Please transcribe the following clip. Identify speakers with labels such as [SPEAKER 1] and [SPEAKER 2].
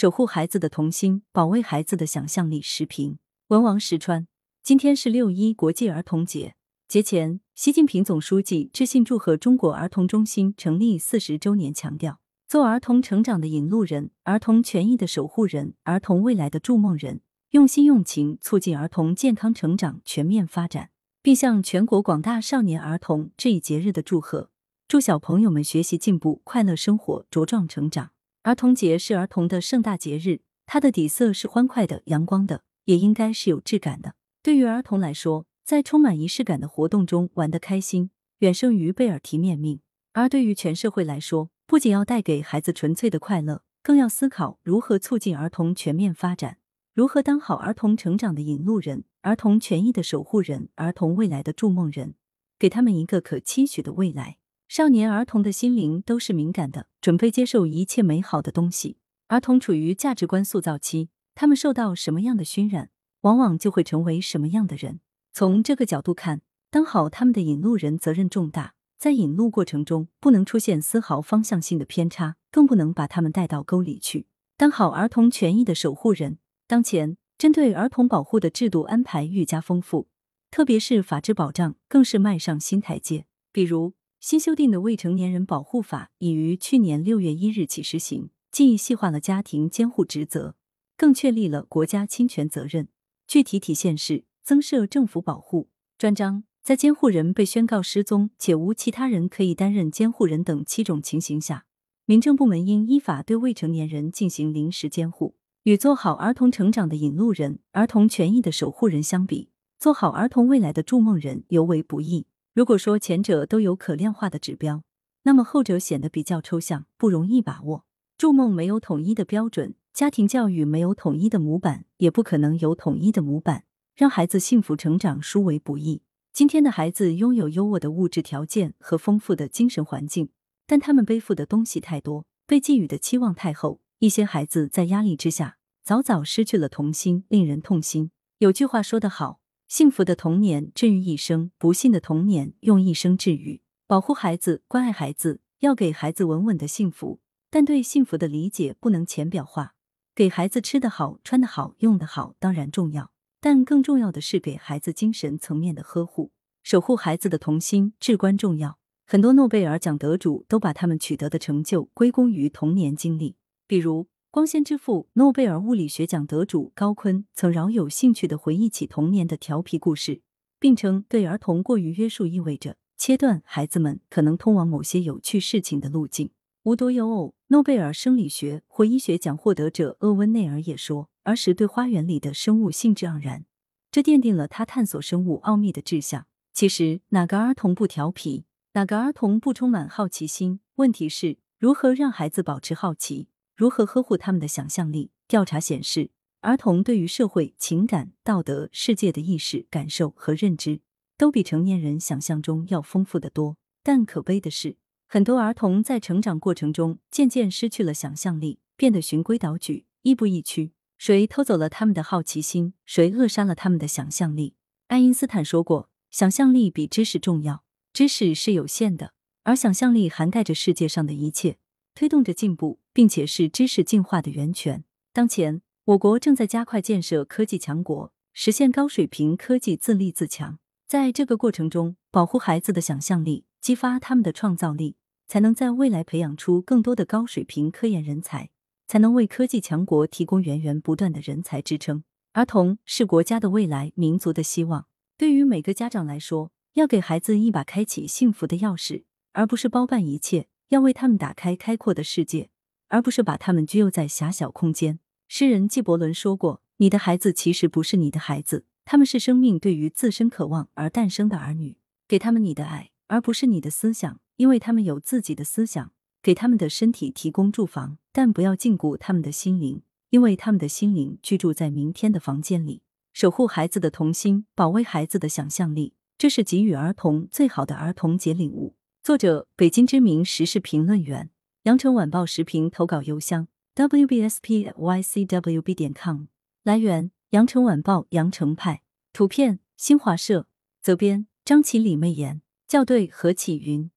[SPEAKER 1] 守护孩子的童心，保卫孩子的想象力。时评：文王石川。今天是六一国际儿童节，节前，习近平总书记致信祝贺中国儿童中心成立四十周年，强调做儿童成长的引路人、儿童权益的守护人、儿童未来的筑梦人，用心用情促进儿童健康成长、全面发展，并向全国广大少年儿童致以节日的祝贺，祝小朋友们学习进步、快乐生活、茁壮成长。儿童节是儿童的盛大节日，它的底色是欢快的、阳光的，也应该是有质感的。对于儿童来说，在充满仪式感的活动中玩得开心，远胜于贝尔提面命。而对于全社会来说，不仅要带给孩子纯粹的快乐，更要思考如何促进儿童全面发展，如何当好儿童成长的引路人、儿童权益的守护人、儿童未来的筑梦人，给他们一个可期许的未来。少年儿童的心灵都是敏感的，准备接受一切美好的东西。儿童处于价值观塑造期，他们受到什么样的熏染？往往就会成为什么样的人。从这个角度看，当好他们的引路人责任重大，在引路过程中不能出现丝毫方向性的偏差，更不能把他们带到沟里去。当好儿童权益的守护人，当前针对儿童保护的制度安排愈加丰富，特别是法治保障更是迈上新台阶。比如新修订的《未成年人保护法》已于去年六月一日起施行，既细化了家庭监护职责，更确立了国家侵权责任。具体体现是增设政府保护专章，在监护人被宣告失踪且无其他人可以担任监护人等七种情形下，民政部门应依法对未成年人进行临时监护。与做好儿童成长的引路人、儿童权益的守护人相比，做好儿童未来的筑梦人尤为不易。如果说前者都有可量化的指标，那么后者显得比较抽象，不容易把握。筑梦没有统一的标准。家庭教育没有统一的模板，也不可能有统一的模板，让孩子幸福成长殊为不易。今天的孩子拥有优渥的物质条件和丰富的精神环境，但他们背负的东西太多，被寄予的期望太厚。一些孩子在压力之下，早早失去了童心，令人痛心。有句话说得好：“幸福的童年治愈一生，不幸的童年用一生治愈。”保护孩子，关爱孩子，要给孩子稳稳的幸福，但对幸福的理解不能浅表化。给孩子吃得好、穿得好、用得好当然重要，但更重要的是给孩子精神层面的呵护，守护孩子的童心至关重要。很多诺贝尔奖得主都把他们取得的成就归功于童年经历，比如光纤之父、诺贝尔物理学奖得主高锟曾饶有兴趣的回忆起童年的调皮故事，并称对儿童过于约束意味着切断孩子们可能通往某些有趣事情的路径。无独有偶，诺贝尔生理学或医学奖获得者厄温内尔也说，儿时对花园里的生物兴致盎然，这奠定了他探索生物奥秘的志向。其实，哪个儿童不调皮？哪个儿童不充满好奇心？问题是如何让孩子保持好奇，如何呵护他们的想象力？调查显示，儿童对于社会、情感、道德、世界的意识、感受和认知，都比成年人想象中要丰富的多。但可悲的是。很多儿童在成长过程中渐渐失去了想象力，变得循规蹈矩、亦步亦趋。谁偷走了他们的好奇心？谁扼杀了他们的想象力？爱因斯坦说过：“想象力比知识重要。知识是有限的，而想象力涵盖着世界上的一切，推动着进步，并且是知识进化的源泉。”当前，我国正在加快建设科技强国，实现高水平科技自立自强。在这个过程中，保护孩子的想象力，激发他们的创造力。才能在未来培养出更多的高水平科研人才，才能为科技强国提供源源不断的人才支撑。儿童是国家的未来，民族的希望。对于每个家长来说，要给孩子一把开启幸福的钥匙，而不是包办一切；要为他们打开开阔的世界，而不是把他们拘囿在狭小空间。诗人纪伯伦说过：“你的孩子其实不是你的孩子，他们是生命对于自身渴望而诞生的儿女。给他们你的爱，而不是你的思想。”因为他们有自己的思想，给他们的身体提供住房，但不要禁锢他们的心灵，因为他们的心灵居住在明天的房间里。守护孩子的童心，保卫孩子的想象力，这是给予儿童最好的儿童节礼物。作者：北京知名时事评论员，羊城晚报时评投稿邮箱：wbspycwb 点 com。来源：羊城晚报羊城派。图片：新华社。责编：张起李媚妍。校对：何启云。